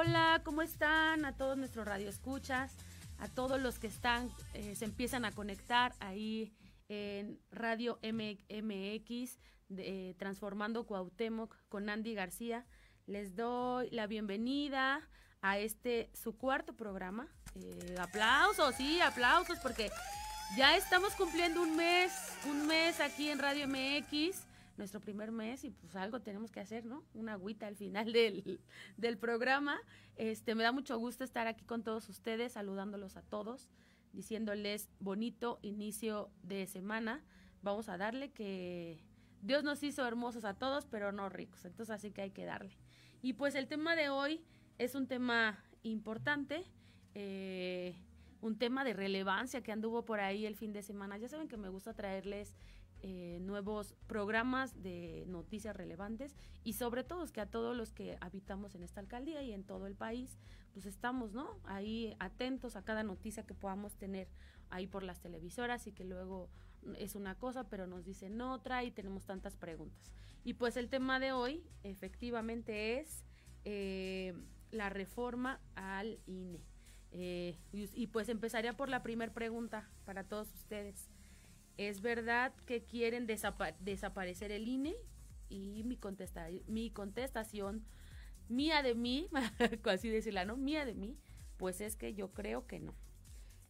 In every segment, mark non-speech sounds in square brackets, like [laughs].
Hola, ¿cómo están? A todos nuestros radioescuchas, a todos los que están, eh, se empiezan a conectar ahí en Radio MX, de, eh, Transformando Cuauhtémoc con Andy García. Les doy la bienvenida a este, su cuarto programa. Eh, aplausos, sí, aplausos, porque ya estamos cumpliendo un mes, un mes aquí en Radio MX nuestro primer mes y pues algo tenemos que hacer, ¿no? Una agüita al final del, del programa. Este, me da mucho gusto estar aquí con todos ustedes, saludándolos a todos, diciéndoles bonito inicio de semana. Vamos a darle que Dios nos hizo hermosos a todos, pero no ricos, entonces así que hay que darle. Y pues el tema de hoy es un tema importante, eh, un tema de relevancia que anduvo por ahí el fin de semana. Ya saben que me gusta traerles eh, nuevos programas de noticias relevantes y sobre todo es que a todos los que habitamos en esta alcaldía y en todo el país, pues estamos, ¿no? Ahí atentos a cada noticia que podamos tener ahí por las televisoras y que luego es una cosa, pero nos dicen otra y tenemos tantas preguntas. Y pues el tema de hoy efectivamente es eh, la reforma al INE. Eh, y, y pues empezaría por la primera pregunta para todos ustedes. ¿Es verdad que quieren desapa desaparecer el INE? Y mi, contesta mi contestación, mía de mí, [laughs] así decirla, ¿no? Mía de mí, pues es que yo creo que no.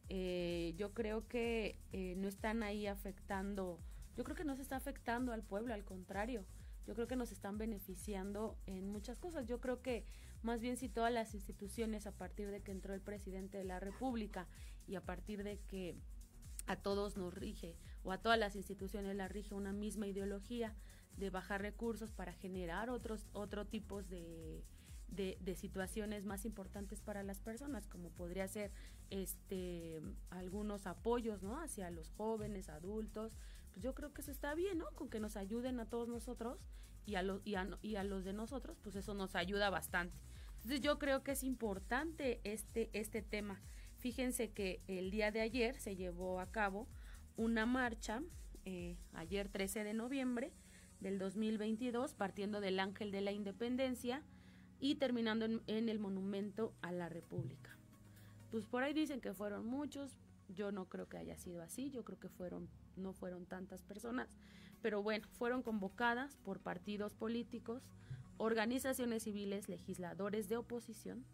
Eh, yo creo que eh, no están ahí afectando, yo creo que no se está afectando al pueblo, al contrario, yo creo que nos están beneficiando en muchas cosas. Yo creo que más bien si todas las instituciones a partir de que entró el presidente de la República y a partir de que a todos nos rige o a todas las instituciones la rige una misma ideología de bajar recursos para generar otros otro tipos de, de, situaciones más importantes para las personas como podría ser este algunos apoyos no hacia los jóvenes adultos. Pues yo creo que eso está bien no con que nos ayuden a todos nosotros y a los y a los de nosotros pues eso nos ayuda bastante. Entonces yo creo que es importante este este tema. Fíjense que el día de ayer se llevó a cabo una marcha, eh, ayer 13 de noviembre del 2022, partiendo del Ángel de la Independencia y terminando en, en, el Monumento a la República. Pues por ahí dicen que fueron muchos, yo no creo que haya sido así, yo creo que fueron, no fueron tantas personas, pero bueno, fueron convocadas por partidos políticos, organizaciones civiles, legisladores de oposición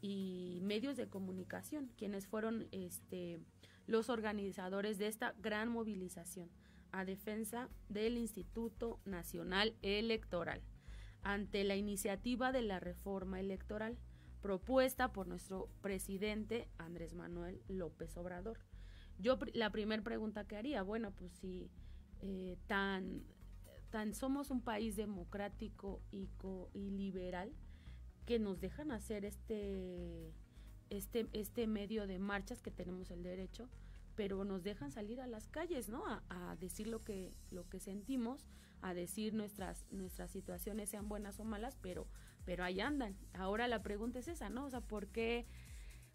y medios de comunicación, quienes fueron este, los organizadores de esta gran movilización a defensa del Instituto Nacional Electoral ante la iniciativa de la reforma electoral propuesta por nuestro presidente Andrés Manuel López Obrador. Yo la primera pregunta que haría, bueno, pues si eh, tan, tan somos un país democrático y, co y liberal que nos dejan hacer este este, este medio de marchas que tenemos el derecho, pero nos dejan salir a las calles, ¿no? A, decir lo que, lo que sentimos, a decir nuestras, nuestras situaciones sean buenas o malas, pero, pero ahí andan. Ahora la pregunta es esa, ¿no? O sea, ¿por qué,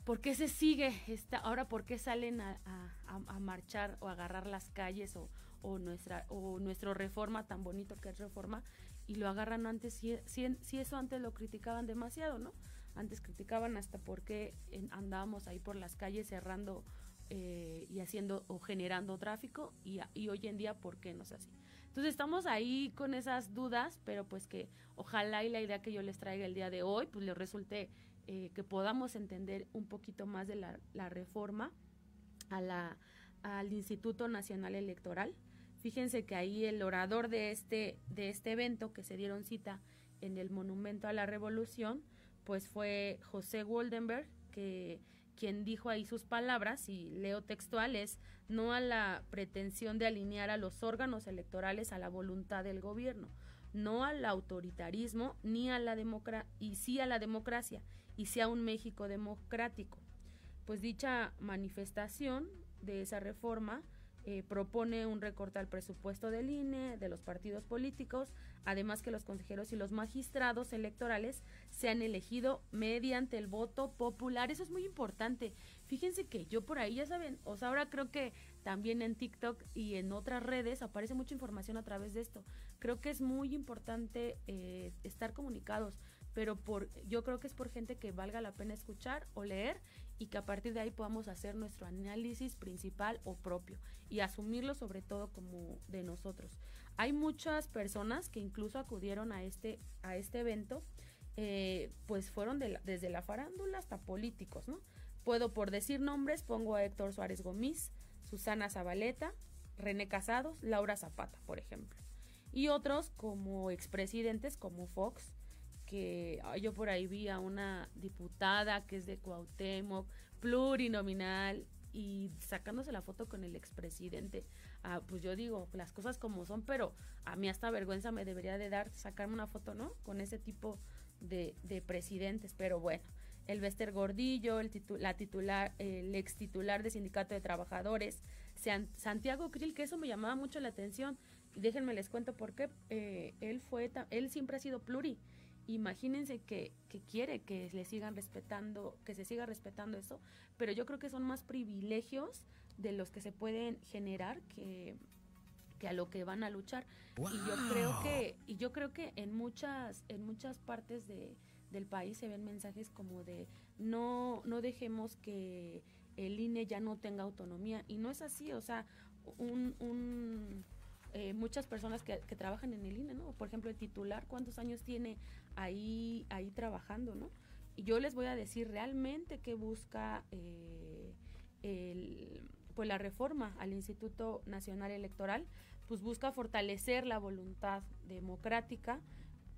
por qué se sigue esta, ahora por qué salen a, a, a marchar o agarrar las calles o, o nuestra, o nuestro reforma tan bonito que es reforma, y lo agarran antes, si, si, si eso antes lo criticaban demasiado, ¿no? Antes criticaban hasta por qué andábamos ahí por las calles cerrando eh, y haciendo o generando tráfico y, y, hoy en día por qué no es así. Entonces estamos ahí con esas dudas, pero pues que ojalá y la idea que yo les traiga el día de hoy pues les resulte eh, que podamos entender un poquito más de la, la reforma a la, al Instituto Nacional Electoral. Fíjense que ahí el orador de este, de este evento que se dieron cita en el Monumento a la Revolución, pues fue José Woldenberg, que quien dijo ahí sus palabras, y leo textuales, no a la pretensión de alinear a los órganos electorales a la voluntad del gobierno, no al autoritarismo ni a la democracia, y sí a la democracia, y sí a un México democrático. Pues dicha manifestación de esa reforma eh, propone un recorte al presupuesto del INE, de los partidos políticos, además que los consejeros y los magistrados electorales sean elegidos mediante el voto popular. Eso es muy importante. Fíjense que yo por ahí, ya saben, o sea, ahora creo que también en TikTok y en otras redes aparece mucha información a través de esto. Creo que es muy importante eh, estar comunicados, pero por, yo creo que es por gente que valga la pena escuchar o leer y que a partir de ahí podamos hacer nuestro análisis principal o propio y asumirlo sobre todo como de nosotros. Hay muchas personas que incluso acudieron a este, a este evento, eh, pues fueron desde la farándula hasta políticos, ¿no? Puedo por decir nombres, pongo a Héctor Suárez Gómez, Susana Zabaleta, René Casados, Laura Zapata, por ejemplo. Y otros como expresidentes como Fox, que yo por ahí vi a una diputada que es de Cuauhtémoc, plurinominal, y sacándose la foto con el expresidente. Ah, pues yo digo, las cosas como son, pero a mí hasta vergüenza me debería de dar sacarme una foto, ¿no? Con ese tipo de, de presidentes, pero bueno. El Bester Gordillo, el, la titular, el ex titular de Sindicato de Trabajadores, Santiago Krill, que eso me llamaba mucho la atención. Y déjenme les cuento por qué. Eh, él fue, él siempre ha sido pluri imagínense que, quiere que le sigan respetando, que se siga respetando eso, pero yo creo que son más privilegios de los que se pueden generar que, que a lo que van a luchar. Y yo creo que, y yo creo que en muchas, en muchas partes de, del país se ven mensajes como de no, no dejemos que el INE ya no tenga autonomía. Y no es así, o sea, un, un eh, muchas personas que, que, trabajan en el INE, ¿no? Por ejemplo, el titular, ¿cuántos años tiene ahí, ahí trabajando, ¿no? Y yo les voy a decir realmente qué busca eh, el, pues la reforma al Instituto Nacional Electoral, pues busca fortalecer la voluntad democrática,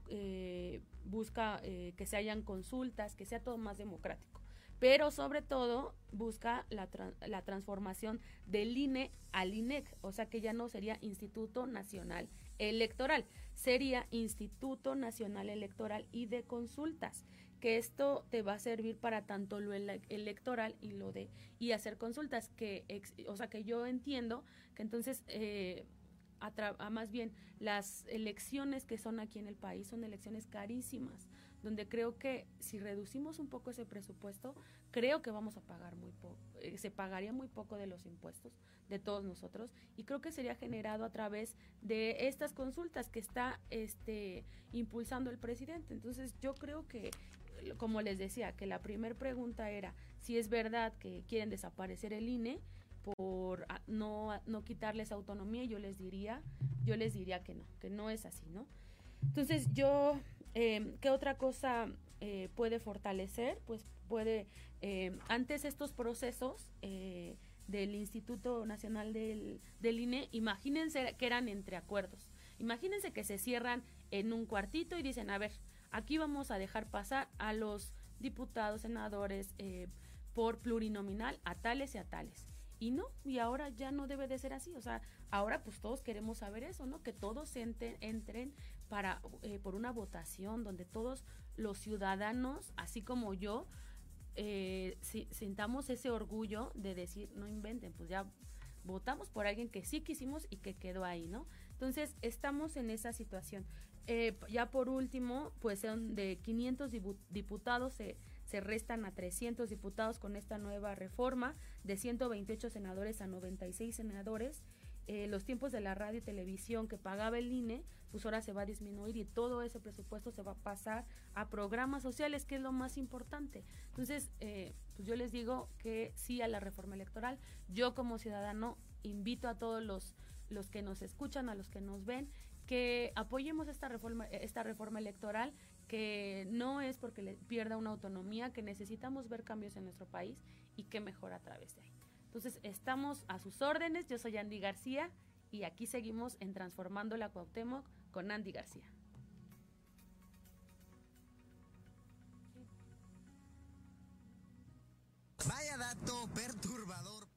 eh, busca eh, que se hayan consultas, que sea todo más democrático. Pero sobre todo busca la, la transformación del INE al INEC, o sea que ya no sería Instituto Nacional Electoral, sería Instituto Nacional Electoral y de Consultas, que esto te va a servir para tanto lo electoral y lo de y hacer consultas, que o sea que yo entiendo que entonces eh, a, más bien las elecciones que son aquí en el país son elecciones carísimas, donde creo que si reducimos un poco ese presupuesto, creo que vamos a pagar muy poco, eh, se pagaría muy poco de los impuestos de todos nosotros y creo que sería generado a través de estas consultas que está este impulsando el presidente. Entonces, yo creo que como les decía, que la primera pregunta era si es verdad que quieren desaparecer el INE, por no, no quitarles autonomía, yo les diría, yo les diría que no, que no es así, ¿no? Entonces yo, eh, ¿qué otra cosa eh, puede fortalecer? Pues puede, eh, antes estos procesos eh, del Instituto Nacional del, del INE, imagínense que eran entre acuerdos. Imagínense que se cierran en un cuartito y dicen, a ver, aquí vamos a dejar pasar a los diputados, senadores, por plurinominal a tales y a tales y no, y ahora ya no debe de ser así, o sea, ahora pues todos queremos saber eso, ¿no? Que todos entren para, eh, por una votación donde todos los ciudadanos, así como yo, eh, si, sintamos ese orgullo de decir, no inventen, pues ya votamos por alguien que sí quisimos y que quedó ahí, ¿no? Entonces, estamos en esa situación. Eh, ya por último, pues son de 500 diputados se se restan a 300 diputados con esta nueva reforma, de 128 senadores a 96 senadores. Eh, los tiempos de la radio y televisión que pagaba el INE, pues ahora se va a disminuir y todo ese presupuesto se va a pasar a programas sociales, que es lo más importante. Entonces, eh, pues yo les digo que sí a la reforma electoral. Yo como ciudadano invito a todos los, los que nos escuchan, a los que nos ven, que apoyemos esta reforma, esta reforma electoral, que no es porque le pierda una autonomía, que necesitamos ver cambios en nuestro país y que mejora a través de ahí. Entonces, estamos a sus órdenes. Yo soy Andy García y aquí seguimos en Transformando la Cuauhtémoc con Andy García. Vaya dato perturbador.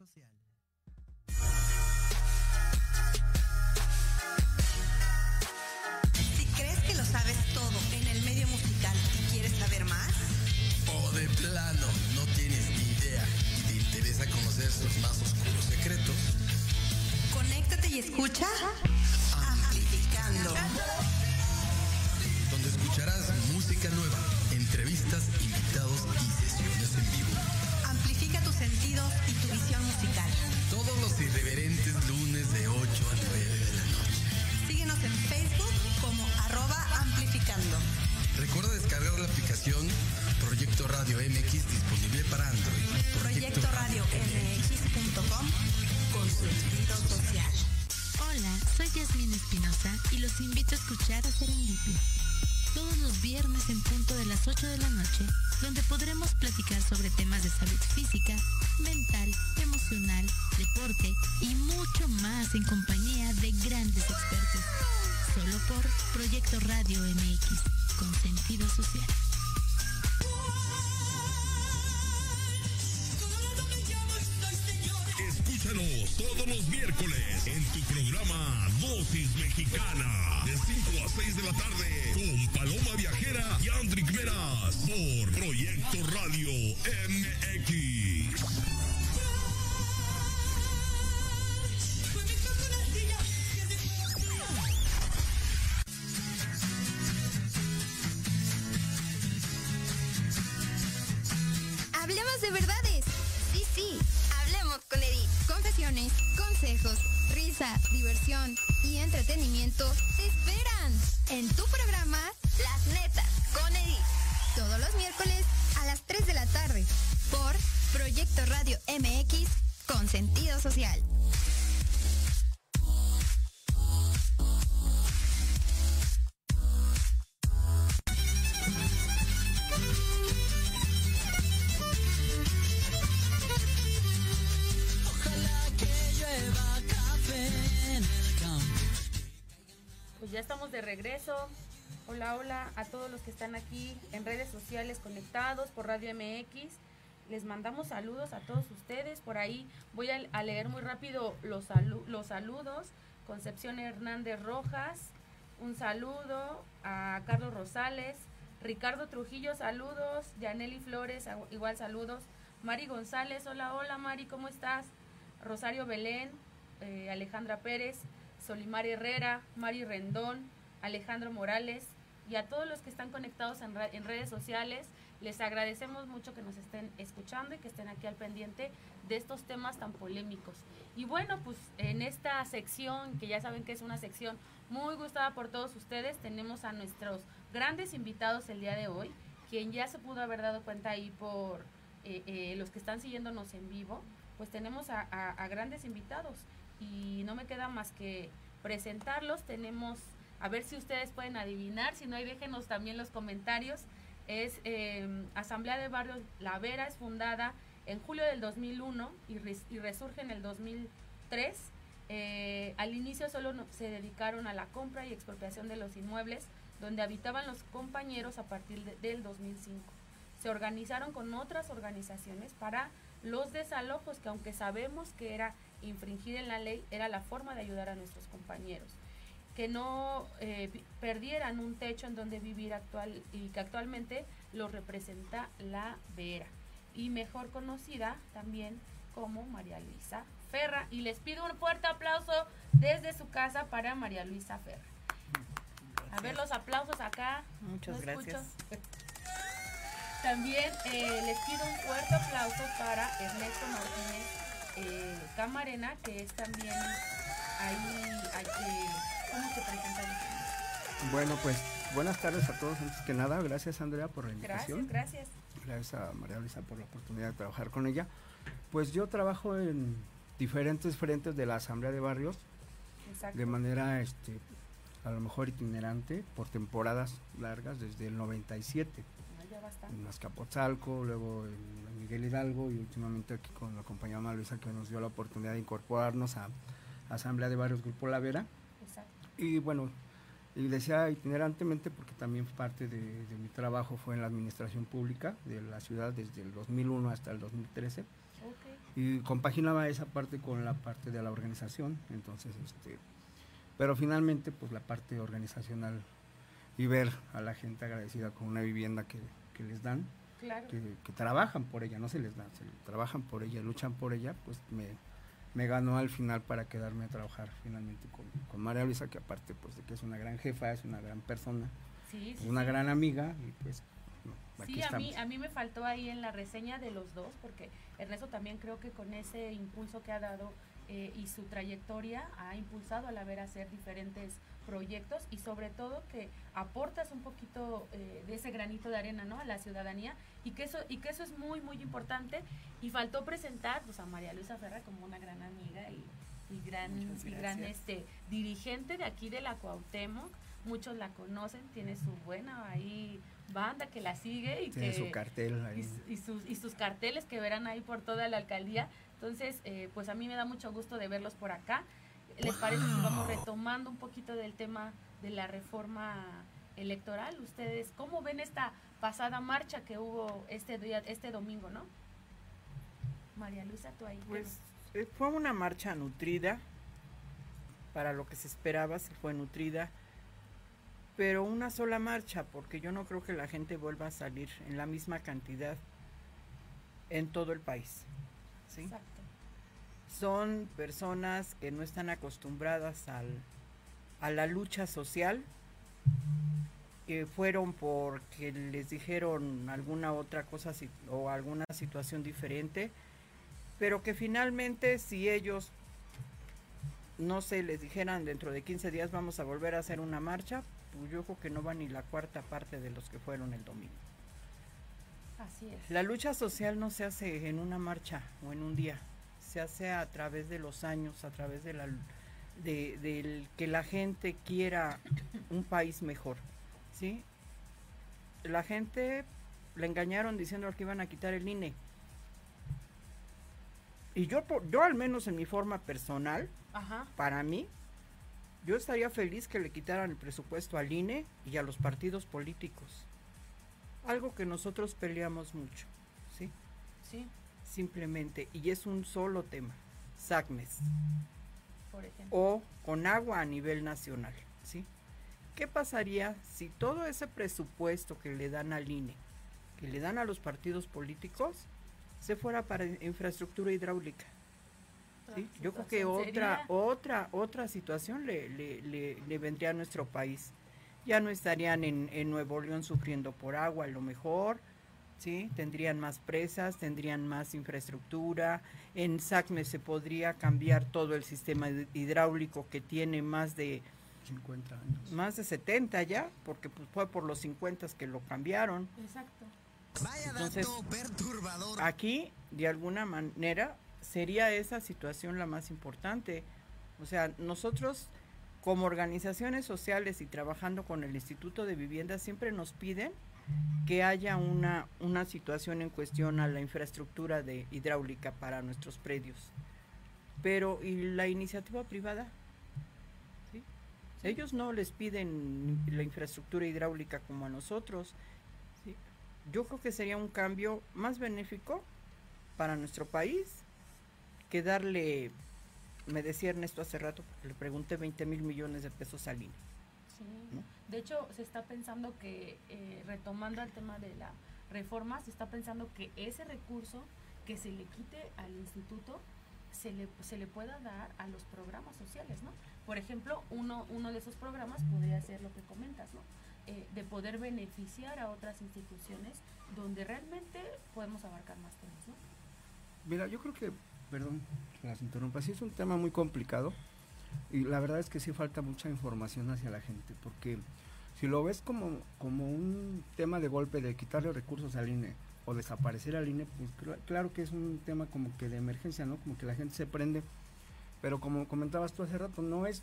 Social. Si crees que lo sabes todo en el medio musical y quieres saber más, O de plano, no tienes ni idea y te interesa conocer sus más oscuros secretos. conéctate y escucha Amplificando. Donde escucharás música nueva, entrevistas, invitados estamos de regreso. Hola, hola a todos los que están aquí en redes sociales conectados por Radio MX. Les mandamos saludos a todos ustedes. Por ahí voy a, leer muy rápido los, los saludos. Concepción Hernández Rojas, un saludo a Carlos Rosales, Ricardo Trujillo, saludos, Yaneli Flores, igual saludos, Mari González, hola, hola Mari, ¿cómo estás? Rosario Belén, eh, Alejandra Pérez, Solimar Herrera, Mari Rendón, Alejandro Morales y a todos los que están conectados en, en redes sociales. Les agradecemos mucho que nos estén escuchando y que estén aquí al pendiente de estos temas tan polémicos. Y bueno, pues en esta sección, que ya saben que es una sección muy gustada por todos ustedes, tenemos a nuestros grandes invitados el día de hoy, quien ya se pudo haber dado cuenta ahí por eh, eh, los que están siguiéndonos en vivo, pues tenemos a grandes invitados y no me queda más que presentarlos. Tenemos, a ver si ustedes pueden adivinar, si no, ahí déjenos también los comentarios. Es eh, Asamblea de Barrios La Vera, es fundada en julio del 2001 y, res- y resurge en el 2003. Eh, al inicio solo se dedicaron a la compra y expropiación de los inmuebles donde habitaban los compañeros a partir de- del 2005. Se organizaron con otras organizaciones para los desalojos, que aunque sabemos que era infringir en la ley, era la forma de ayudar a nuestros compañeros. Que no eh, perdieran un techo en donde vivir actual y que actualmente lo representa la Vera. Y mejor conocida también como María Luisa Ferra. Y les pido un fuerte aplauso desde su casa para María Luisa Ferra. A ver los aplausos acá. Muchas No escucho. gracias. [laughs] También eh, les pido un fuerte aplauso para Ernesto Martínez eh, Camarena, que es también ahí hay que, ¿cómo se presenta? Bueno, pues buenas tardes a todos. Antes que nada, gracias Andrea por la invitación. Gracias, gracias. Gracias a María Luisa por la oportunidad de trabajar con ella. Pues yo trabajo en diferentes frentes de la Asamblea de Barrios Exacto. de manera este a lo mejor itinerante por temporadas largas desde el 97 ah, en Azcapotzalco, luego en Miguel Hidalgo y últimamente aquí con la compañera María Luisa que nos dio la oportunidad de incorporarnos a Asamblea de Barrios Grupo La Vera. Exacto. Y bueno, y decía itinerantemente porque también parte de, mi trabajo fue en la administración pública de la ciudad desde el 2001 hasta el 2013. Y compaginaba esa parte con la parte de la organización. Entonces, este, pero finalmente, pues la parte organizacional y ver a la gente agradecida con una vivienda que, que les dan, que, que, trabajan por ella, no se les dan, se trabajan por ella, luchan por ella, pues me, me ganó al final para quedarme a trabajar finalmente con, con María Luisa, que aparte pues de que es una gran jefa, es una gran persona, una gran amiga y pues sí, a mí, a mí me faltó ahí en la reseña de los dos, porque Ernesto también creo que con ese impulso que ha dado eh, y su trayectoria ha impulsado a la ver hacer diferentes proyectos y sobre todo que aportas un poquito eh, de ese granito de arena ¿no? a la ciudadanía y que eso y que eso es muy muy importante y faltó presentar pues a María Luisa Ferra como una gran amiga y, gran gran este dirigente de aquí de la Cuauhtémoc muchos la conocen tiene su buena ahí banda que la sigue y tiene su cartel ahí. Y, sus, y sus carteles que verán ahí por toda la alcaldía entonces eh, pues a mí me da mucho gusto de verlos por acá ¿Les parece si vamos retomando un poquito del tema de la reforma electoral? Ustedes, ¿cómo ven esta pasada marcha que hubo este día, este domingo, no? María Luisa, tú ahí. Pues eh, fue una marcha nutrida, para lo que se esperaba, se fue nutrida, pero una sola marcha, porque yo no creo que la gente vuelva a salir en la misma cantidad en todo el país. ¿sí? Exacto son personas que no están acostumbradas al, a la lucha social, que fueron porque les dijeron alguna otra cosa o alguna situación diferente, pero que finalmente si ellos, no sé, les dijeran dentro de 15 días vamos a volver a hacer una marcha, pues yo creo que no va ni la cuarta parte de los que fueron el domingo. Así es. La lucha social no se hace en una marcha o en un día se hace a través de los años, a través de la de, que la gente quiera un país mejor, ¿sí? La gente le engañaron diciendo que iban a quitar el INE. Y yo, yo al menos en mi forma personal, para mí, yo estaría feliz que le quitaran el presupuesto al INE y a los partidos políticos. Algo que nosotros peleamos mucho, ¿sí? Sí simplemente, y es un solo tema, SACMES. O con agua a nivel nacional, ¿sí? ¿Qué pasaría si todo ese presupuesto que le dan al INE, que le dan a los partidos políticos, se fuera para infraestructura hidráulica? ¿Sí? Yo creo que otra, otra, otra situación le, le, vendría a nuestro país. Ya no estarían en, en Nuevo León sufriendo por agua, a lo mejor, ¿sí? Tendrían más presas, tendrían más infraestructura. En SACME se podría cambiar todo el sistema hidráulico que tiene más de 50 años. Más de 70 ya, porque pues, fue por los 50 que lo cambiaron. Exacto. Vaya Entonces, perturbador. Aquí, de alguna manera, sería esa situación la más importante. O sea, nosotros como organizaciones sociales y trabajando con el Instituto de Vivienda siempre nos piden que haya una, una situación en cuestión a la infraestructura de hidráulica para nuestros predios. Pero, ¿y la iniciativa privada? Ellos no les piden la infraestructura hidráulica como a nosotros. Yo creo que sería un cambio más benéfico para nuestro país que darle, me decía Ernesto hace rato, le pregunté 20 mil millones de pesos al INE. De hecho, se está pensando que, eh, retomando el tema de la reforma, se está pensando que ese recurso que se le quite al instituto se le, se le pueda dar a los programas sociales, ¿no? Por ejemplo, uno, uno de esos programas podría ser lo que comentas, ¿no? Eh, de poder beneficiar a otras instituciones donde realmente podemos abarcar más temas, ¿no? Mira, yo creo que, perdón, las interrumpas, sí es un tema muy complicado Y la verdad es que sí falta mucha información hacia la gente, porque si lo ves como, como un tema de golpe de quitarle recursos al INE o desaparecer al INE, pues claro que es un tema como que de emergencia, ¿no? Como que la gente se prende, pero como comentabas tú hace rato, no es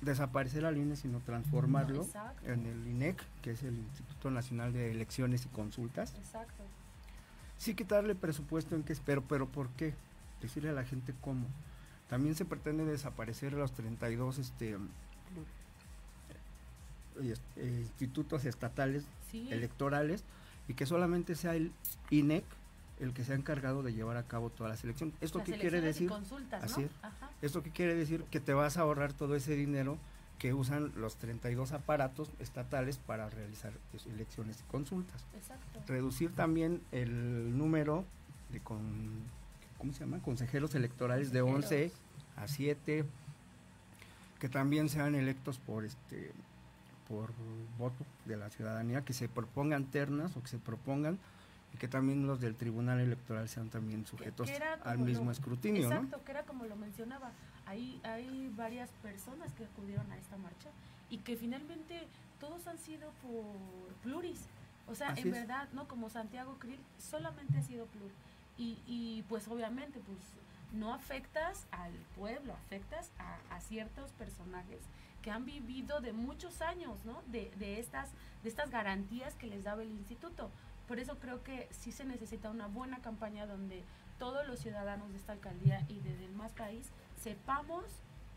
desaparecer al INE, sino transformarlo en el INEC, que es el Instituto Nacional de Elecciones y Consultas. Exacto. Sí quitarle presupuesto en qué espero, pero ¿por qué? Decirle a la gente cómo. También se pretende desaparecer los 32 este, eh, institutos estatales electorales y que solamente sea el INEC el que se ha encargado de llevar a cabo todas las elecciones. ¿Esto qué quiere decir? Así ¿Esto qué quiere decir? Que te vas a ahorrar todo ese dinero que usan los 32 aparatos estatales para realizar elecciones y consultas. Exacto. Reducir también el número de con, ¿cómo se llama? consejeros electorales de 11 a 7 que también sean electos por este por voto de la ciudadanía, que se propongan ternas o que se propongan y que también los del Tribunal Electoral sean también sujetos al mismo escrutinio. Exacto, que era como lo mencionaba, hay, hay varias personas que acudieron a esta marcha y que finalmente todos han sido por pluris. O sea, en verdad, ¿no? Como Santiago Krill, solamente ha sido plur. Y, y pues obviamente, pues no afectas al pueblo, afectas a, a, ciertos personajes que han vivido de muchos años, ¿no? De, de, estas, de estas garantías que les daba el instituto. Por eso creo que sí se necesita una buena campaña donde todos los ciudadanos de esta alcaldía y de demás país sepamos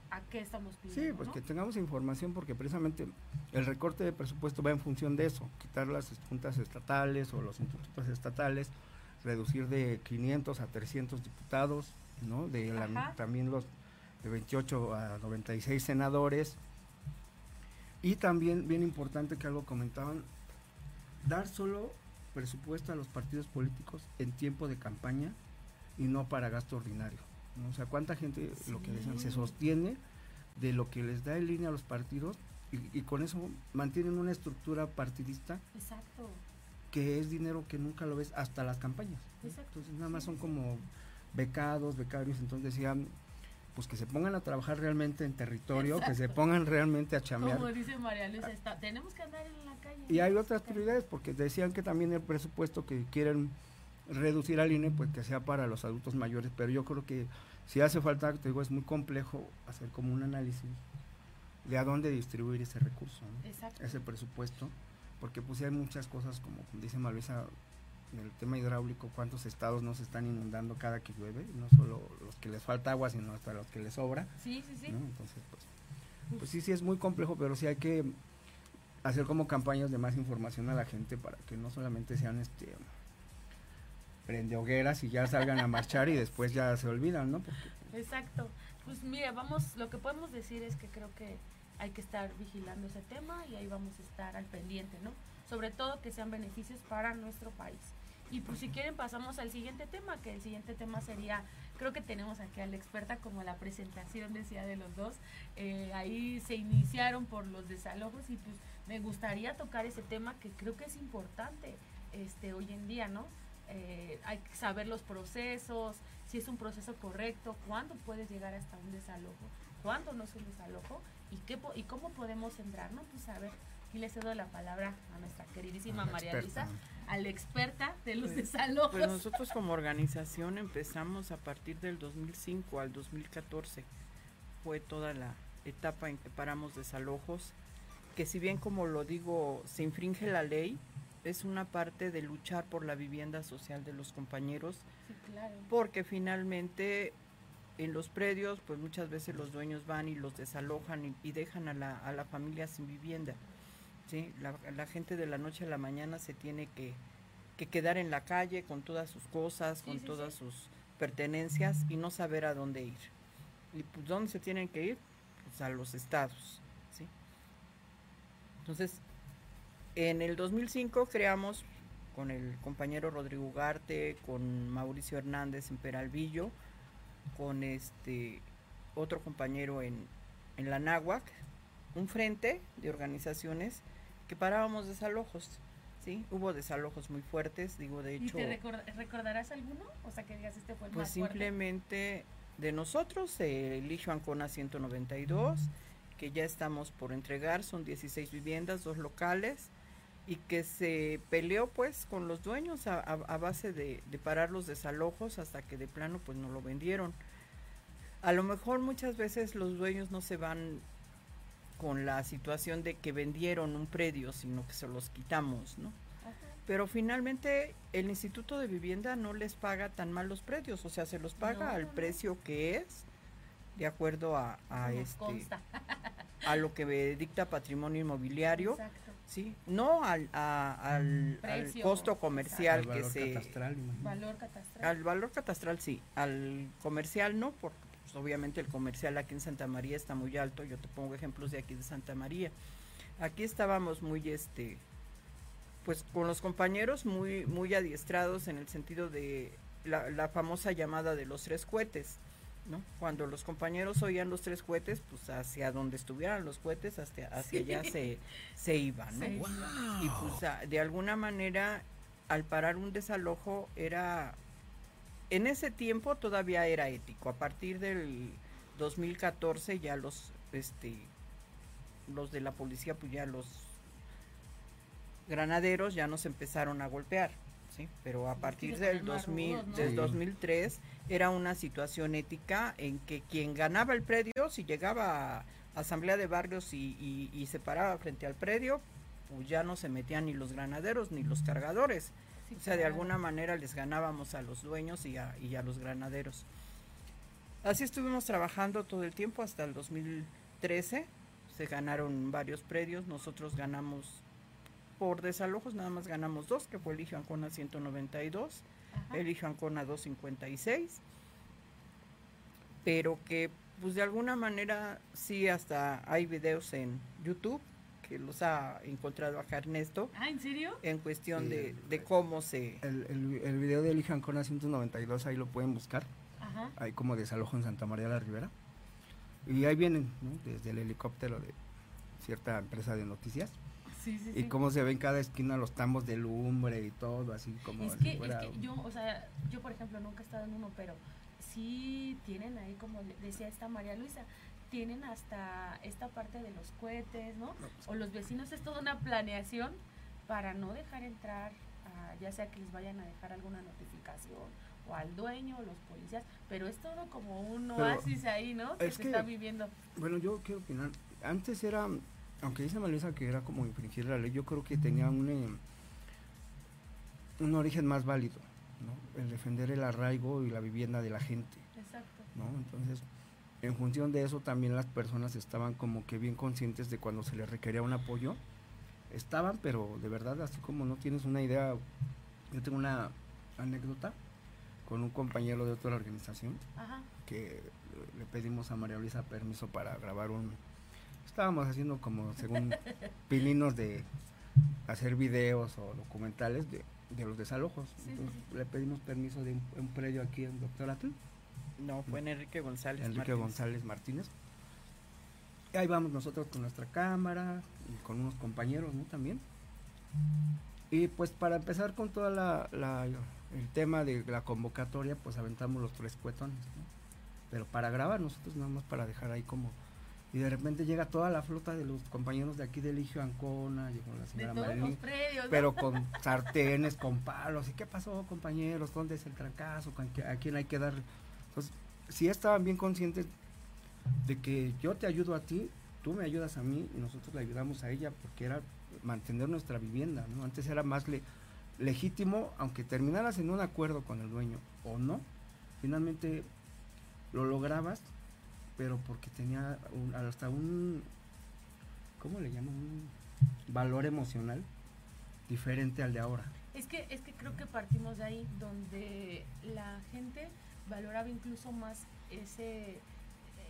a qué estamos pidiendo. Sí, pues que tengamos información porque precisamente el recorte de presupuesto va en función de eso, quitar las juntas estatales o los institutos estatales, reducir de 500 a 300 diputados, ¿no? De también los de 28 a 96 senadores. Y también, bien importante que algo comentaban, dar solo presupuesto a los partidos políticos en tiempo de campaña y no para gasto ordinario. O sea, cuánta gente, lo que se sostiene de lo que les da en línea a los partidos y, con eso mantienen una estructura partidista. Exacto. Que es dinero que nunca lo ves hasta las campañas. Entonces nada más son como becados, becarios, entonces decían, pues que se pongan a trabajar realmente en territorio, que se pongan realmente a chambear. Como dice María Luisa, tenemos que andar en la calle. Y hay otras prioridades, porque decían que también el presupuesto que quieren reducir al INE, pues que sea para los adultos mayores, pero yo creo que si hace falta, te digo, es muy complejo hacer como un análisis de a dónde distribuir ese recurso, ese presupuesto, porque pues hay muchas cosas, como dice Maluisa, en el tema hidráulico, cuántos estados no se están inundando cada que llueve, no solo los que les falta agua, sino hasta los que les sobra. Sí, sí, sí. Entonces, pues, pues sí, sí es muy complejo, pero sí hay que hacer como campañas de más información a la gente para que no solamente sean este prende hogueras y ya salgan a marchar y después ya se olvidan, ¿no? Exacto. Pues mira, vamos, lo que podemos decir es que creo que hay que estar vigilando ese tema y ahí vamos a estar al pendiente, ¿no? Sobre todo que sean beneficios para nuestro país. Y pues si quieren pasamos al siguiente tema, que el siguiente tema sería, creo que tenemos aquí a la experta como la presentación decía de los dos, eh, ahí se iniciaron por los desalojos y pues me gustaría tocar ese tema que creo que es importante este hoy en día, ¿no? Eh, hay que saber los procesos, si es un proceso correcto, cuándo puedes llegar hasta un desalojo, cuándo no es un desalojo y, qué, y cómo podemos entrar, ¿no? Pues a ver, aquí le cedo la palabra a nuestra queridísima María Luisa, a la experta de los pues, desalojos. Pues nosotros como organización empezamos a partir del 2005 al 2014, fue toda la etapa en que paramos desalojos, que si bien como lo digo, se infringe la ley, es una parte de luchar por la vivienda social de los compañeros, porque finalmente en los predios, pues muchas veces los dueños van y los desalojan y, dejan a la, a la, familia sin vivienda. ¿sí? La, gente de la noche a la mañana se tiene que, quedar en la calle con todas sus cosas, con todas sus pertenencias y no saber a dónde ir. ¿Y pues dónde se tienen que ir? Pues a los estados. ¿sí? Entonces, en el 2005 creamos con el compañero Rodrigo Ugarte, con Mauricio Hernández en Peralvillo, con este otro compañero en, en la Náhuac, un frente de organizaciones que parábamos desalojos. ¿sí? Hubo desalojos muy fuertes, digo, de hecho... ¿Y te recordarás alguno? O sea, que digas, este fue el Pues simplemente de nosotros, el Lijo Ancona 192, que ya estamos por entregar, son 16 viviendas, dos locales, y que se peleó pues con los dueños a, a base de, de, parar los desalojos hasta que de plano pues no lo vendieron. A lo mejor muchas veces los dueños no se van con la situación de que vendieron un predio, sino que se los quitamos, ¿no? Pero finalmente el Instituto de Vivienda no les paga tan mal los predios, o sea, se los paga al precio que es, de acuerdo a, a este [laughs] a lo que dicta patrimonio inmobiliario. Exacto. Sí, no al, al, costo comercial que se valor catastral. Al valor catastral sí, al comercial no, porque pues, obviamente el comercial aquí en Santa María está muy alto. Yo te pongo ejemplos de aquí de Santa María. Aquí estábamos muy este pues con los compañeros muy, muy adiestrados en el sentido de la, famosa llamada de los tres cohetes. ¿No? Cuando los compañeros oían los tres cohetes, pues hacia donde estuvieran los cohetes, hacia, hacia allá se, se iban. ¿no? Y pues de alguna manera, al parar un desalojo, era. En ese tiempo todavía era ético. A partir del 2014 ya los este los de la policía pues ya los granaderos ya nos empezaron a golpear, ¿sí? Pero a partir del, 2000, del 2003 era una situación ética en que quien ganaba el predio, si llegaba a asamblea de barrios y, se paraba frente al predio, pues ya no se metían ni los granaderos ni los cargadores. o sea, de alguna manera les ganábamos a los dueños y a, y a los granaderos. Así estuvimos trabajando todo el tiempo hasta el 2013. Se ganaron varios predios, nosotros ganamos por desalojos nada más ganamos dos, que fue el Hijo Ancona 192, el Hijo Ancona 256, pero que pues de alguna manera sí hasta hay videos en YouTube que los ha encontrado acá Ernesto. Ah, ¿en serio? En cuestión de, cómo se... El, el, el video del Hijo Ancona 192 ahí lo pueden buscar. Ajá. Hay como desalojo en Santa María de la Ribera. Y ahí vienen, desde el helicóptero de cierta empresa de noticias y cómo se ven cada esquina los tambos de lumbre y todo, así como... Es, que, yo, o sea, yo por ejemplo nunca he estado en uno, pero sí tienen ahí, como decía esta María Luisa, tienen hasta esta parte de los cohetes, ¿no? Pues o los vecinos, es toda una planeación para no dejar entrar, ya sea que les vayan a dejar alguna notificación o al dueño, o los policías, pero es todo como un oasis ahí, ¿no? Que se está viviendo. Bueno, yo quiero opinar, antes era aunque dice Melissa que era como infringir la ley, yo creo que tenía un, eh, un origen más válido, ¿no? El defender el arraigo y la vivienda de la gente. Exacto. ¿no? Entonces, en función de eso también las personas estaban como que bien conscientes de cuando se les requería un apoyo. Estaban, pero de verdad, así como no tienes una idea, yo tengo una anécdota con un compañero de otra organización que le pedimos a María Luisa permiso para grabar un, estábamos haciendo como según [laughs] pininos de hacer videos o documentales de, los desalojos. le pedimos permiso de un, predio aquí en Doctor Atl. No, fue en Enrique González Enrique González Martínez. Y ahí vamos nosotros con nuestra cámara y con unos compañeros, ¿no? También. Y pues para empezar con toda la, el tema de la convocatoria, pues aventamos los tres cuetones, Pero para grabar nosotros nada más para dejar ahí como y de repente llega toda la flota de los compañeros de aquí de Ligio Ancona, llegó la señora Marilyn, pero con sartenes, con palos, ¿y qué pasó compañeros? ¿Dónde es el trancazo? ¿A quién hay que dar? Entonces, si estaban bien conscientes de que yo te ayudo a ti, tú me ayudas a mí y nosotros le ayudamos a ella, porque era mantener nuestra vivienda, ¿no? Antes era más legítimo, aunque terminaras en un acuerdo con el dueño o no, finalmente lo lograbas pero porque tenía hasta un, ¿cómo le llaman? Un valor emocional diferente al de ahora. Es que, es que creo que partimos de ahí, donde la gente valoraba incluso más ese,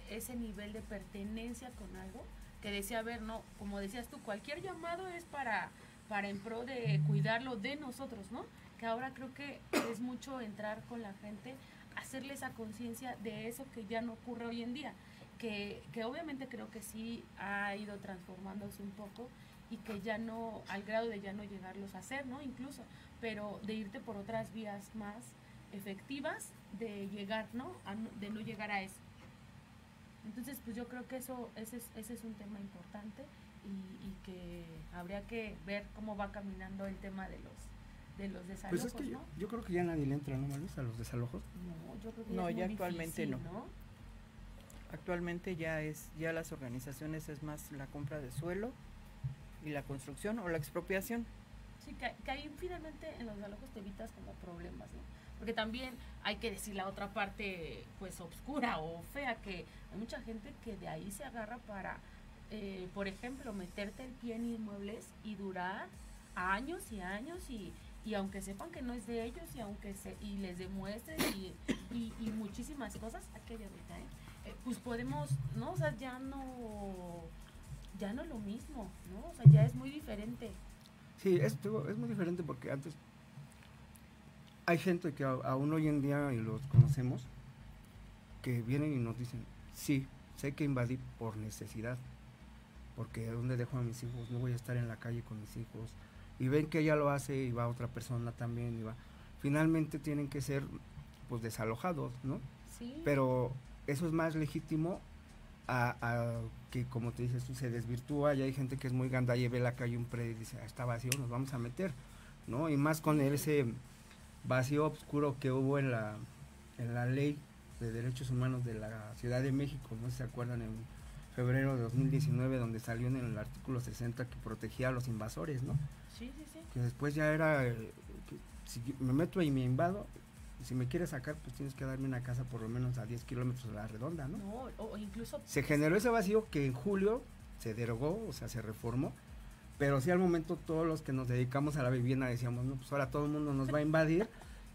ese nivel de pertenencia con algo, que decía, a ver, no, como decías tú, cualquier llamado es para, para en pro de cuidarlo de nosotros, ¿no? Que ahora creo que es mucho entrar con la gente hacerle esa conciencia de eso que ya no ocurre hoy en día, que, que obviamente creo que sí ha ido transformándose un poco y que ya no, al grado de ya no llegarlos a hacer, ¿no? Incluso, pero de irte por otras vías más efectivas de llegar, ¿no? de no llegar a eso. Entonces, pues yo creo que eso ese es, ese es un tema importante y, que habría que ver cómo va caminando el tema de los de los desalojos, pues es que ¿no? yo, yo, creo que ya nadie le entra, ¿no, Maris, a los desalojos? No, yo creo que no, ya, ya actualmente difícil, no. Actualmente ya es, ya las organizaciones es más la compra de suelo y la construcción o la expropiación. Sí, que, que ahí finalmente en los desalojos te evitas como problemas, ¿no? Porque también hay que decir la otra parte, pues, obscura o fea, que hay mucha gente que de ahí se agarra para, eh, por ejemplo, meterte el pie en inmuebles y durar años y años y, y aunque sepan que no es de ellos y aunque se y les demuestres y, y, muchísimas cosas, aquella ahorita, ¿eh? ¿eh? pues podemos, ¿no? O sea, ya no, ya no lo mismo, ¿no? O sea, ya es muy diferente. Sí, es, es muy diferente porque antes hay gente que aún hoy en día, los conocemos, que vienen y nos dicen, sí, sé que invadí por necesidad, porque ¿dónde dejo a mis hijos? No voy a estar en la calle con mis hijos, y ven que ella lo hace y va otra persona también y va. Finalmente tienen que ser pues desalojados, ¿no? Sí. Pero eso es más legítimo a, a, que como te dices tú se desvirtúa y hay gente que es muy ganda y ve la calle un predio y dice ah, está vacío nos vamos a meter no y más con ese vacío oscuro que hubo en la en la ley de derechos humanos de la Ciudad de México no sé si se acuerdan en febrero de 2019 donde salió en el artículo 60 que protegía a los invasores no Sí, sí, sí. Que después ya era, eh, que si me meto y me invado, si me quieres sacar, pues tienes que darme una casa por lo menos a 10 kilómetros de la redonda, ¿no? No, o incluso... Se generó ese vacío que en julio se derogó, o sea, se reformó, pero sí al momento todos los que nos dedicamos a la vivienda decíamos, no, pues ahora todo el mundo nos va a invadir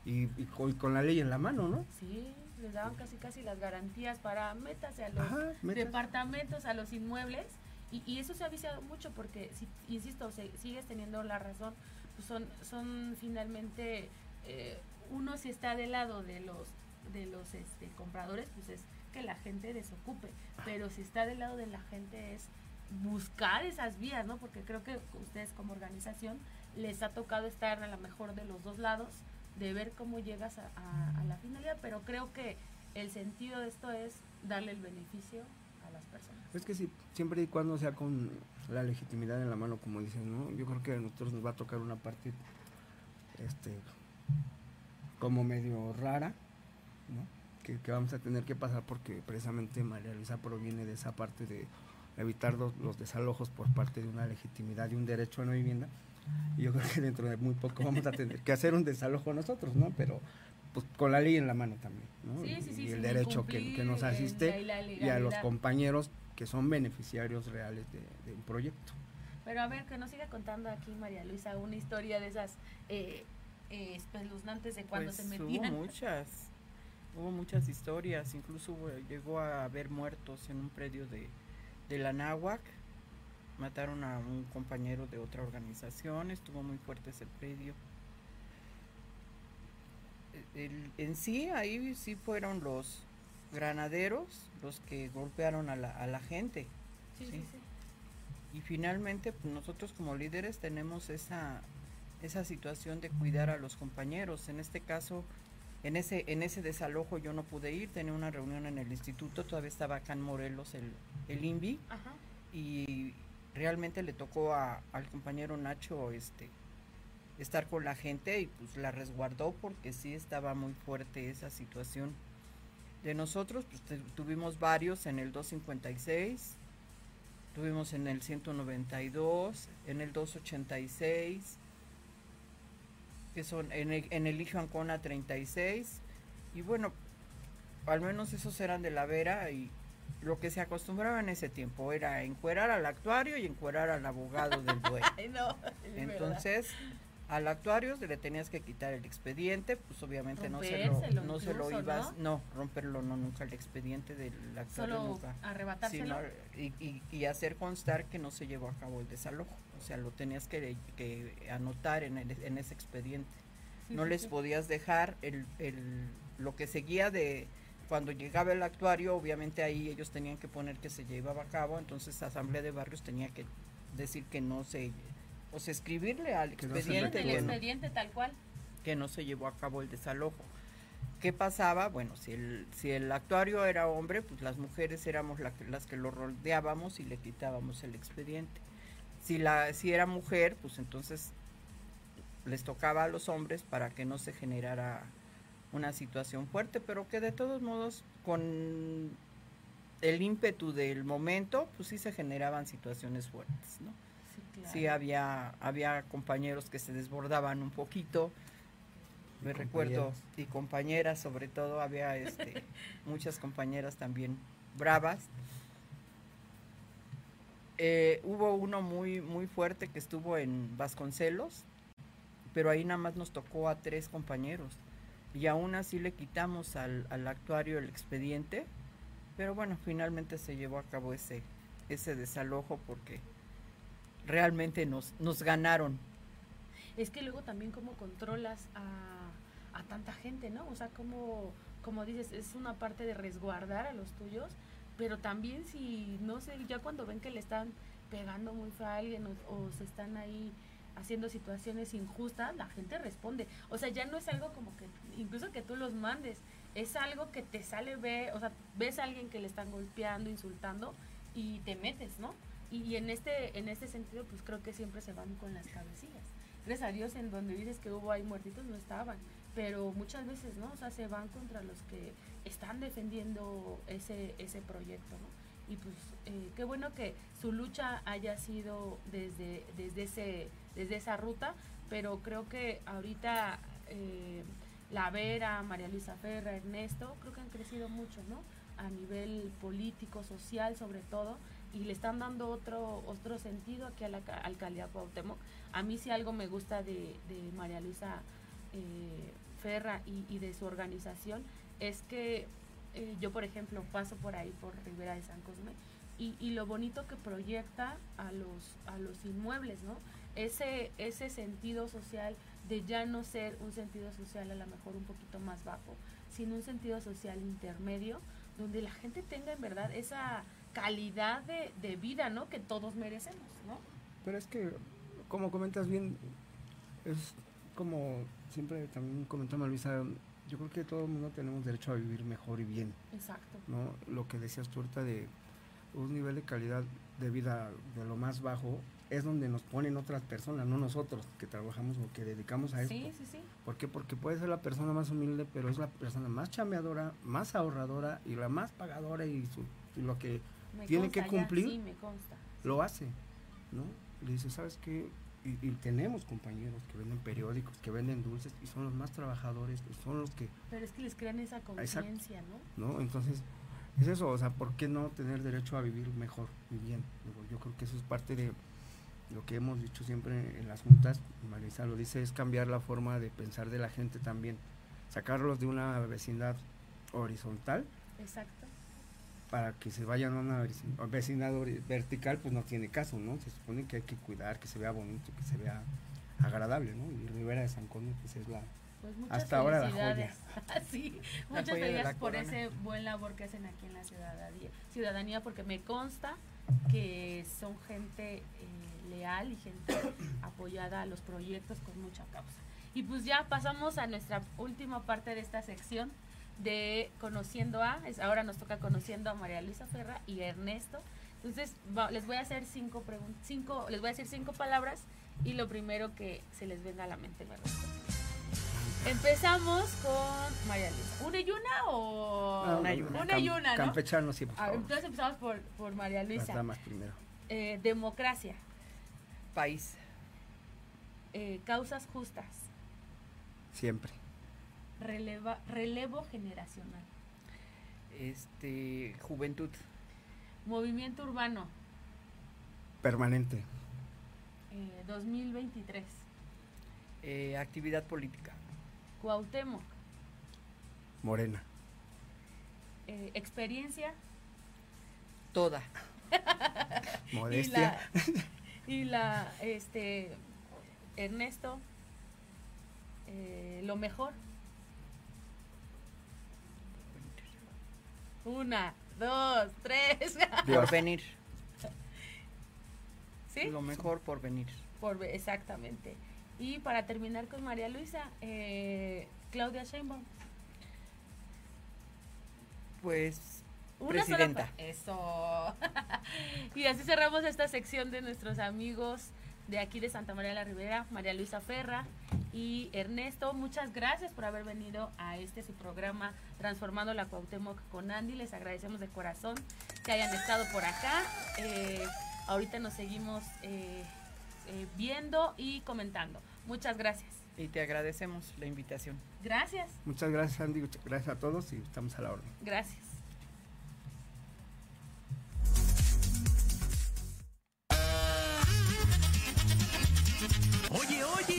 y, y, con, y con, la ley en la mano, ¿no? Sí, les daban casi casi las garantías para métase a los Ajá, departamentos, a los inmuebles y, eso se ha viciado mucho porque, si, insisto, se, sigues teniendo la razón, pues son, son finalmente, eh, uno si está del lado de los, de los este, compradores, pues es que la gente desocupe, pero si está del lado de la gente es buscar esas vías, ¿no? Porque creo que ustedes como organización les ha tocado estar a lo mejor de los dos lados, de ver cómo llegas a, la finalidad, pero creo que el sentido de esto es darle el beneficio Es que sí, siempre y cuando sea con la legitimidad en la mano, como dicen, ¿no? Yo creo que a nosotros nos va a tocar una parte, este, como medio rara, ¿no? Que, que vamos a tener que pasar porque precisamente María Luisa proviene de esa parte de evitar los, los, desalojos por parte de una legitimidad y un derecho a una vivienda. Y yo creo que dentro de muy poco vamos a tener que hacer un desalojo nosotros, ¿no? Pero pues con la ley en la mano también, ¿no? Sí, sí, sí, y el derecho que, que, nos asiste y a los compañeros que son beneficiarios reales de, de, un proyecto. Pero a ver, que nos siga contando aquí María Luisa una historia de esas eh, eh, espeluznantes de cuando pues se metían. Hubo muchas, hubo muchas historias, incluso llegó a haber muertos en un predio de, de la Náhuac, mataron a un compañero de otra organización, estuvo muy fuerte ese predio. El, en sí, ahí sí fueron los granaderos los que golpearon a la, a la gente. Sí, ¿sí? Sí, y finalmente, pues nosotros como líderes tenemos esa, esa situación de cuidar a los compañeros. En este caso, en ese, en ese desalojo yo no pude ir, tenía una reunión en el instituto, todavía estaba acá en Morelos el, el INVI, Ajá. y realmente le tocó a, al compañero Nacho este estar con la gente y pues la resguardó porque sí estaba muy fuerte esa situación. De nosotros pues, tuvimos varios en el 256, tuvimos en el 192, en el 286, que son en el, en el Hijo Ancona 36, y bueno, al menos esos eran de la Vera y lo que se acostumbraba en ese tiempo era encuerar al actuario y encuerar al abogado del dueño. [laughs] Ay, no, Entonces, al actuario le tenías que quitar el expediente, pues obviamente no se lo, no incluso, se lo ibas, ¿no? no, romperlo no nunca el expediente del actuario Solo nunca. arrebatárselo. Sino, y, y, y, hacer constar que no se llevó a cabo el desalojo, o sea, lo tenías que, que anotar en, el, en ese expediente. Sí, no sí, les sí. podías dejar el, el, lo que seguía de cuando llegaba el actuario, obviamente ahí ellos tenían que poner que se llevaba a cabo, entonces la Asamblea de Barrios tenía que decir que no se o sea, escribirle al expediente, el expediente tal cual que no se llevó a cabo el desalojo. ¿Qué pasaba? Bueno, si el, si el actuario era hombre, pues las mujeres éramos las que lo rodeábamos y le quitábamos el expediente. Si, la, si era mujer, pues entonces les tocaba a los hombres para que no se generara una situación fuerte, pero que de todos modos con el ímpetu del momento, pues sí se generaban situaciones fuertes, ¿no? Sí, había, había compañeros que se desbordaban un poquito, me recuerdo, y compañeras sobre todo, había este, [laughs] muchas compañeras también bravas. Eh, hubo uno muy, muy fuerte que estuvo en Vasconcelos, pero ahí nada más nos tocó a tres compañeros. Y aún así le quitamos al, al actuario el expediente, pero bueno, finalmente se llevó a cabo ese, ese desalojo porque realmente nos, nos ganaron. Es que luego también cómo controlas a, a tanta gente, ¿no? O sea, como, como dices, es una parte de resguardar a los tuyos, pero también si, no sé, ya cuando ven que le están pegando muy feo a alguien o se están ahí haciendo situaciones injustas, la gente responde. O sea, ya no es algo como que, incluso que tú los mandes, es algo que te sale, ve, o sea, ves a alguien que le están golpeando, insultando y te metes, ¿no? Y, en este en este sentido, pues creo que siempre se van con las cabecillas. Gracias a Dios, en donde dices que hubo ahí muertitos, no estaban. Pero muchas veces, ¿no? O sea, se van contra los que están defendiendo ese, ese proyecto, ¿no? y pues eh, qué bueno que su lucha haya sido desde, desde ese desde esa ruta, pero creo que ahorita eh, La Vera, María Luisa Ferra, Ernesto, creo que han crecido mucho, ¿no? A nivel político, social sobre todo, y le están dando otro otro sentido aquí a la alcaldía Cuauhtémoc. A mí si algo me gusta de, María Luisa eh, Ferra y, de su organización es que eh, yo, por ejemplo, paso por ahí, por Rivera de San Cosme, y, y, lo bonito que proyecta a los, a los inmuebles, ¿no? ese, ese sentido social de ya no ser un sentido social a lo mejor un poquito más bajo, sino un sentido social intermedio, donde la gente tenga en verdad esa calidad de, vida, ¿no? Que todos merecemos, ¿no? Pero es que, como comentas bien, es como siempre también comentamos Luisa, yo creo que todo el mundo tenemos derecho a vivir mejor y bien. Exacto. ¿no? Lo que decías tú ahorita de un nivel de calidad de vida de lo más bajo es donde nos ponen otras personas, no nosotros que trabajamos o que dedicamos a esto. Sí, sí, sí. ¿Por qué? Porque puede ser la persona más humilde, pero es la persona más chambeadora, más ahorradora y la más pagadora y, su, lo que tiene que cumplir lo hace, ¿no? Le dice, ¿sabes qué? Y, tenemos compañeros que venden periódicos, que venden dulces y son los más trabajadores, son los que... Pero es que les crean esa conciencia, ¿no? ¿no? Entonces, es eso, o sea, ¿por qué no tener derecho a vivir mejor y bien? Yo creo que eso es parte de lo que hemos dicho siempre en las juntas, Marisa lo dice, es cambiar la forma de pensar de la gente también, sacarlos de una vecindad horizontal. Exacto. Para que se vayan a una vecindad vertical, pues no tiene caso, ¿no? Se supone que hay que cuidar, que se vea bonito, que se vea agradable, ¿no? Y Rivera de San Conde, pues es la, pues hasta ahora la joya. [laughs] sí, muchas gracias por ese buen labor que hacen aquí en la ciudadanía, ciudadanía porque me consta que son gente eh, leal y gente [coughs] apoyada a los proyectos con mucha causa. Y pues ya pasamos a nuestra última parte de esta sección de conociendo a, es, ahora nos toca conociendo a María Luisa Ferra y Ernesto. Entonces les voy a hacer cinco preguntas, cinco, les voy a decir cinco palabras y lo primero que se les venga a la mente me responden. Empezamos con María Luisa. ¿Una y una o...? una y una. Una y una, ¿no? Campechano, sí, por favor. entonces empezamos por, por María Luisa. Las damas primero. Eh, democracia. País. Eh, causas justas. Siempre. Releva, relevo generacional. Este, juventud. Movimiento urbano. Permanente. 2023. Eh, actividad política. Cuauhtémoc. Morena. Eh, experiencia. Toda. [laughs] Modestia. Y la, este, Ernesto, eh, lo mejor. Una, dos, tres. [laughs] Por venir. ¿Sí? Lo mejor por venir. Por, exactamente. Y para terminar con María Luisa, eh, Claudia Sheinbaum. Pues Una presidenta. sola Eso. [laughs] y así cerramos esta sección de nuestros amigos de aquí de Santa María la Ribera, María Luisa Ferra y Ernesto. Muchas gracias por haber venido a este su programa Transformando la Cuauhtémoc con Andy. Les agradecemos de corazón que hayan estado por acá. Eh, ahorita nos seguimos eh, eh, viendo y comentando. Muchas gracias. Y te agradecemos la invitación. Gracias. Muchas gracias, Andy. muchas Gracias a todos y estamos a la orden. Gracias.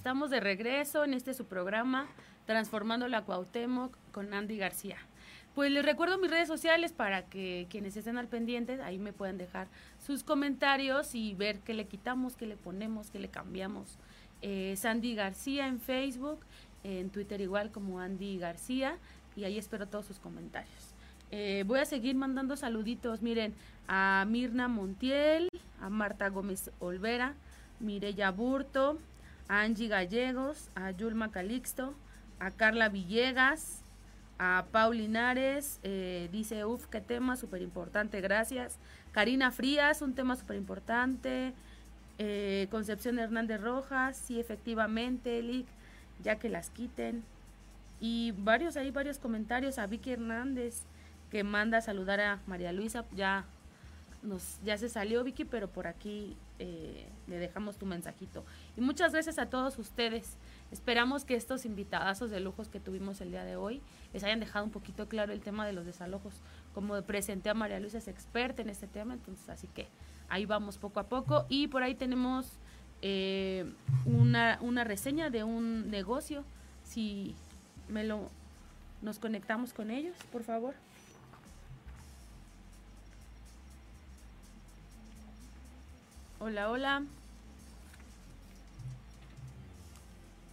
Estamos de regreso en este su programa Transformando la Cuauhtémoc con Andy García. Pues les recuerdo mis redes sociales para que quienes estén al pendiente, ahí me puedan dejar sus comentarios y ver qué le quitamos, qué le ponemos, qué le cambiamos. Eh, Sandy García en Facebook, en Twitter igual como Andy García y ahí espero todos sus comentarios. Eh, voy a seguir mandando saluditos, miren, a Mirna Montiel, a Marta Gómez Olvera, Mireya Burto, a Angie Gallegos, a Yulma Calixto, a Carla Villegas, a Paul Linares, eh, dice, uff, qué tema súper importante, gracias. Karina Frías, un tema súper importante. Eh, Concepción Hernández Rojas, sí, efectivamente, Elic, ya que las quiten. Y varios, hay varios comentarios a Vicky Hernández que manda a saludar a María Luisa. Ya, nos, ya se salió Vicky, pero por aquí eh, le dejamos tu mensajito. Y muchas gracias a todos ustedes. Esperamos que estos invitadazos de lujos que tuvimos el día de hoy les hayan dejado un poquito claro el tema de los desalojos. Como presenté a María Luisa, es experta en este tema, entonces así que ahí vamos poco a poco. Y por ahí tenemos eh, una, una reseña de un negocio. Si me lo nos conectamos con ellos, por favor. Hola, hola.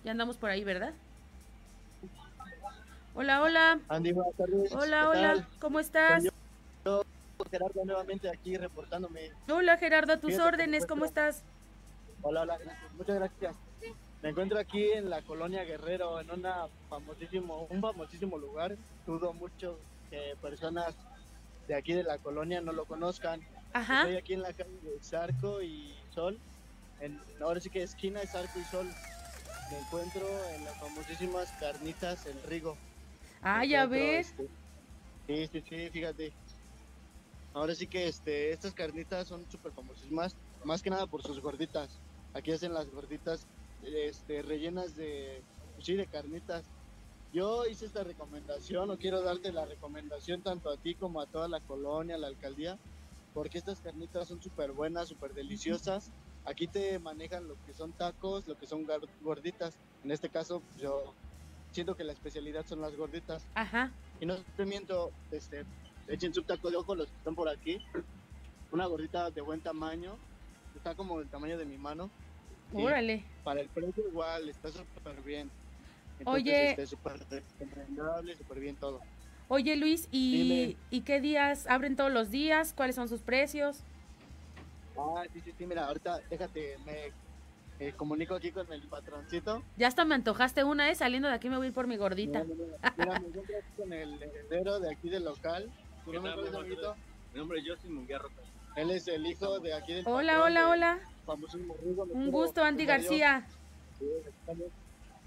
Ya andamos por ahí, ¿verdad? Hola, hola. Andy, buenas tardes. Hola, ¿Qué hola. tal? ¿Cómo estás? Yo, Gerardo, nuevamente aquí reportándome. Hola, Gerardo, a tus Fíjate órdenes, ¿cómo estás? Hola, hola, gracias. muchas gracias. Me encuentro aquí en la colonia Guerrero, en una famosísimo, un famosísimo lugar. Dudo mucho que personas de aquí de la colonia no lo conozcan. Ajá. Estoy aquí en la calle de Zarco y Sol. En, ahora sí que esquina de Zarco y Sol. Me encuentro en las famosísimas carnitas El Rigo. Ah, ya ves. este, Sí, sí, sí, fíjate. Ahora sí que este, estas carnitas son súper famosísimas, más que nada por sus gorditas. Aquí hacen las gorditas este, rellenas de, pues sí, de carnitas. Yo hice esta recomendación, o quiero darte la recomendación tanto a ti como a toda la colonia, a la alcaldía, porque estas carnitas son súper buenas, súper deliciosas. Aquí te manejan lo que son tacos, lo que son gorditas. En este caso, yo siento que la especialidad son las gorditas. Ajá. Y no te miento, este, echen su taco de ojo los que están por aquí. Una gordita de buen tamaño, está como del tamaño de mi mano. Y Órale. Para el precio igual, está súper bien. Oye. Este, súper recomendable, súper bien todo. Oye, Luis, ¿y. ¿y qué días abren todos los días? ¿Cuáles son sus precios? Ah, sí, sí, sí, mira, ahorita déjate, me eh, comunico aquí con el patroncito. Ya hasta me antojaste una, ¿eh? Saliendo de aquí me voy a ir por mi gordita. Mira, me encuentro aquí con el heredero de aquí del local. ¿Tu nombre es, amiguito? Mi nombre es Justin Munguía Roca. Él es el hijo de aquí del Hola, patrón hola, de hola. Un gusto, Andy. García.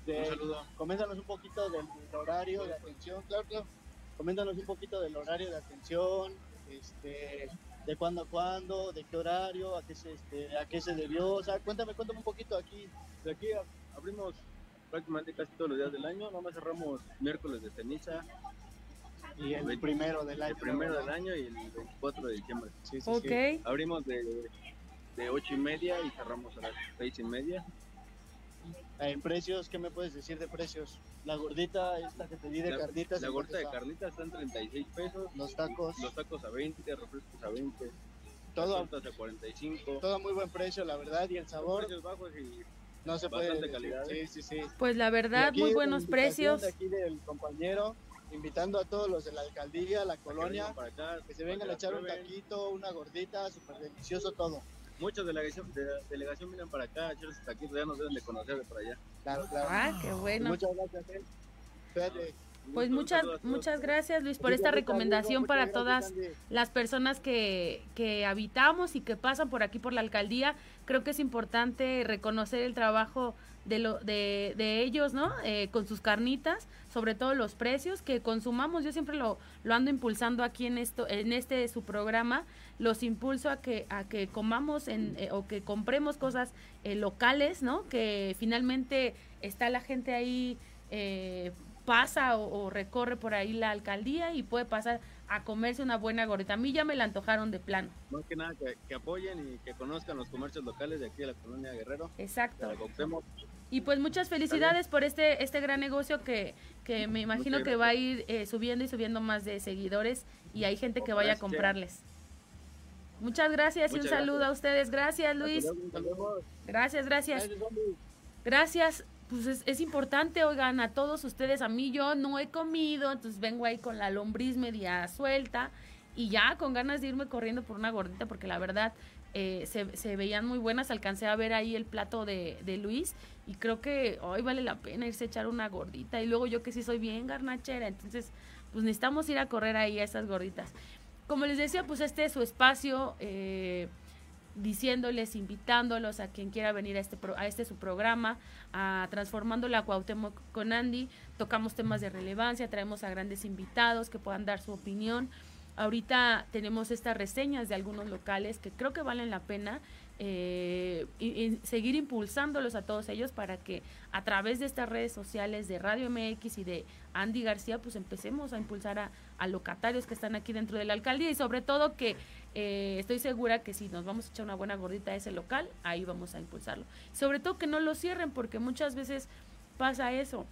De- Un saludo. Coméntanos un poquito del, del horario de atención, claro, claro. Coméntanos un poquito del horario de atención, este, de cuándo a cuándo, de qué horario, a qué se, este, a qué se debió, o sea, cuéntame, cuéntame un poquito aquí. De aquí abrimos prácticamente casi todos los días del año, nada más cerramos miércoles de ceniza. Y el primero del año. El primero del año y el 24 de diciembre. Sí, sí, sí. Ok. Abrimos de, de 8 y media y cerramos a las 6 y media. En precios, ¿qué me puedes decir de precios? La gordita, esta que te di de La- carnitas. La ¿en gorda de carnitas está en 36 pesos. Los tacos. Los tacos a 20, refrescos a 20. Todo- las tortas a 45. Todo a muy buen precio, la verdad, y el sabor. Precios bajos y No se puede. calidad. ¿eh? Sí, sí, sí. Pues la verdad, aquí muy buenos precios. de aquí del compañero, invitando a todos los de la alcaldía, la colonia, vengan para acá, que se vengan que a echar un taquito, una gordita, súper delicioso todo. Muchas delegación, de la delegación vienen para acá a echar sus taquitos, ya nos deben de conocer de por allá. Claro, claro. Ah, qué bueno. Muchas gracias, eh. Pues muchas, muchas gracias Luis por esta recomendación para todas las personas que, que habitamos y que pasan por aquí por la alcaldía. Creo que es importante reconocer el trabajo de, lo, de, de ellos, ¿no? Eh, con sus carnitas, sobre todo los precios que consumamos. Yo siempre lo, lo ando impulsando aquí en esto, en este su programa. Los impulso a que a que comamos en, eh, o que compremos cosas eh, locales, ¿no? Que finalmente está la gente ahí eh, pasa o, o recorre por ahí la alcaldía y puede pasar a comerse una buena gordita. A mí ya me la antojaron de plano. Más que nada que, que apoyen y que conozcan los comercios locales de aquí de la colonia Guerrero. Exacto. Y pues muchas felicidades por este este gran negocio que, que me imagino que va a ir eh, subiendo y subiendo más de seguidores y hay gente que vaya a comprarles. Muchas gracias y un saludo a ustedes. Gracias, Luis. Gracias, gracias. Gracias. Pues es, es importante, oigan, a todos ustedes, a mí yo no he comido, entonces vengo ahí con la lombriz media suelta y ya con ganas de irme corriendo por una gordita porque la verdad eh, se, veían muy buenas, alcancé a ver ahí el plato de, de Luis y creo que hoy vale la pena irse a echar una gordita y luego yo que sí soy bien garnachera, entonces pues necesitamos ir a correr ahí a esas gorditas. como les decía, pues este es su espacio, eh, diciéndoles, invitándolos a quien quiera venir a este, pro- a este su programa, a Transformando la Cuauhtémoc con Andy. Tocamos temas de relevancia, traemos a grandes invitados que puedan dar su opinión. Ahorita tenemos estas reseñas de algunos locales que creo que valen la pena eh, y, seguir impulsándolos a todos ellos para que a través de estas redes sociales de Radio MX y de Andy García, pues empecemos a impulsar a, a locatarios que están aquí dentro de la alcaldía y sobre todo que eh, estoy segura que si nos vamos a echar una buena gordita a ese local, ahí vamos a impulsarlo. Sobre todo que no lo cierren porque muchas veces pasa eso.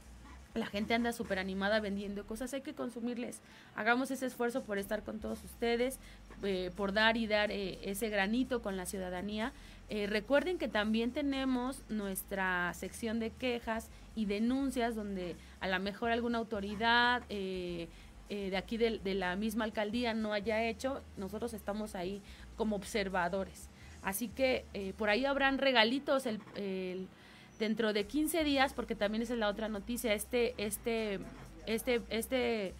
La gente anda súper animada vendiendo cosas, hay que consumirles. Hagamos ese esfuerzo por estar con todos ustedes, eh, por dar y dar eh, ese granito con la ciudadanía. Eh, recuerden que también tenemos nuestra sección de quejas y denuncias donde a lo mejor alguna autoridad de aquí de, la misma alcaldía no haya hecho, nosotros estamos ahí como observadores. Así que por ahí habrán regalitos el- dentro de 15 días, porque también esa es la otra noticia, este, este, este, este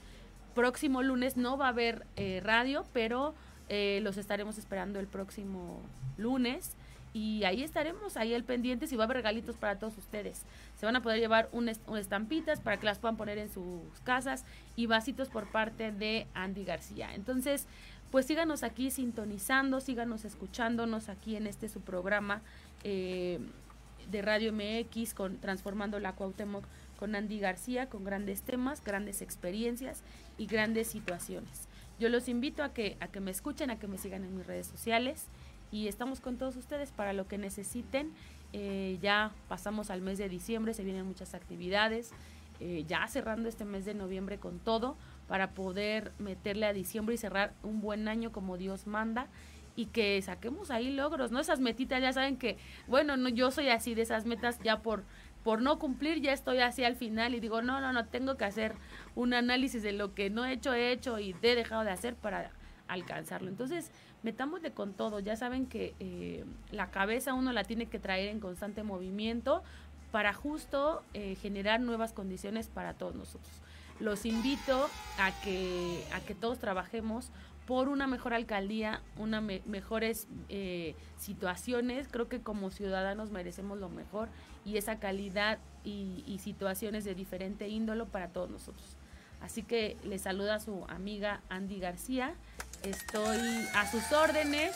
próximo lunes no va a haber eh, radio, pero eh, los estaremos esperando el próximo lunes y ahí estaremos, ahí al pendiente, si va a haber regalitos para todos ustedes. Se van a poder llevar un est- un estampitas para que las puedan poner en sus casas y vasitos por parte de Andy García. Entonces, pues síganos aquí sintonizando, síganos escuchándonos aquí en este su programa eh, de Radio MX con Transformando la Cuauhtémoc con Andy García, con grandes temas, grandes experiencias y grandes situaciones. Yo los invito a que, a que me escuchen, a que me sigan en mis redes sociales y estamos con todos ustedes para lo que necesiten. Eh, ya pasamos al mes de diciembre, se vienen muchas actividades, eh, ya cerrando este mes de noviembre con todo para poder meterle a diciembre y cerrar un buen año como Dios manda y que saquemos ahí logros, ¿no? Esas metitas ya saben que, bueno, no, yo soy así de esas metas ya por por no cumplir ya estoy así al final y digo, no, no, no, tengo que hacer un análisis de lo que no he hecho, he hecho y he dejado de hacer para alcanzarlo. Entonces, metámosle con todo. Ya saben que eh, la cabeza uno la tiene que traer en constante movimiento para justo eh, generar nuevas condiciones para todos nosotros. Los invito a que, a que todos trabajemos por una mejor alcaldía, una me- mejores eh, situaciones. Creo que como ciudadanos merecemos lo mejor y esa calidad y, y situaciones de diferente índolo para todos nosotros. Así que les saluda su amiga Andy García. Estoy a sus órdenes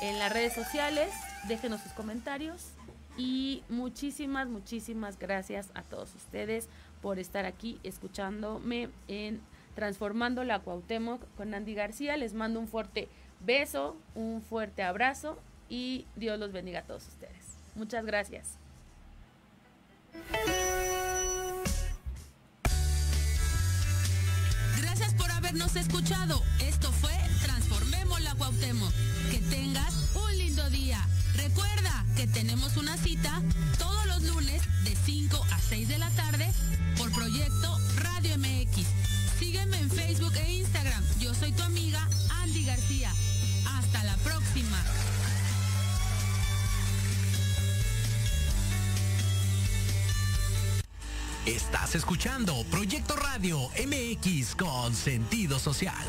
en las redes sociales. Déjenos sus comentarios. Y muchísimas, muchísimas gracias a todos ustedes por estar aquí escuchándome en Transformando la Cuauhtémoc con Andy García. Les mando un fuerte beso, un fuerte abrazo y Dios los bendiga a todos ustedes. Muchas gracias. Gracias por habernos escuchado. Esto fue Transformemos la Cuauhtémoc. Que tengas un lindo día. Recuerda que tenemos una cita todos los lunes de 5 a 6 de la tarde por Proyecto Radio MX. Sígueme en Facebook e Instagram. Yo soy tu amiga Andy García. Hasta la próxima. Estás escuchando Proyecto Radio MX con sentido social.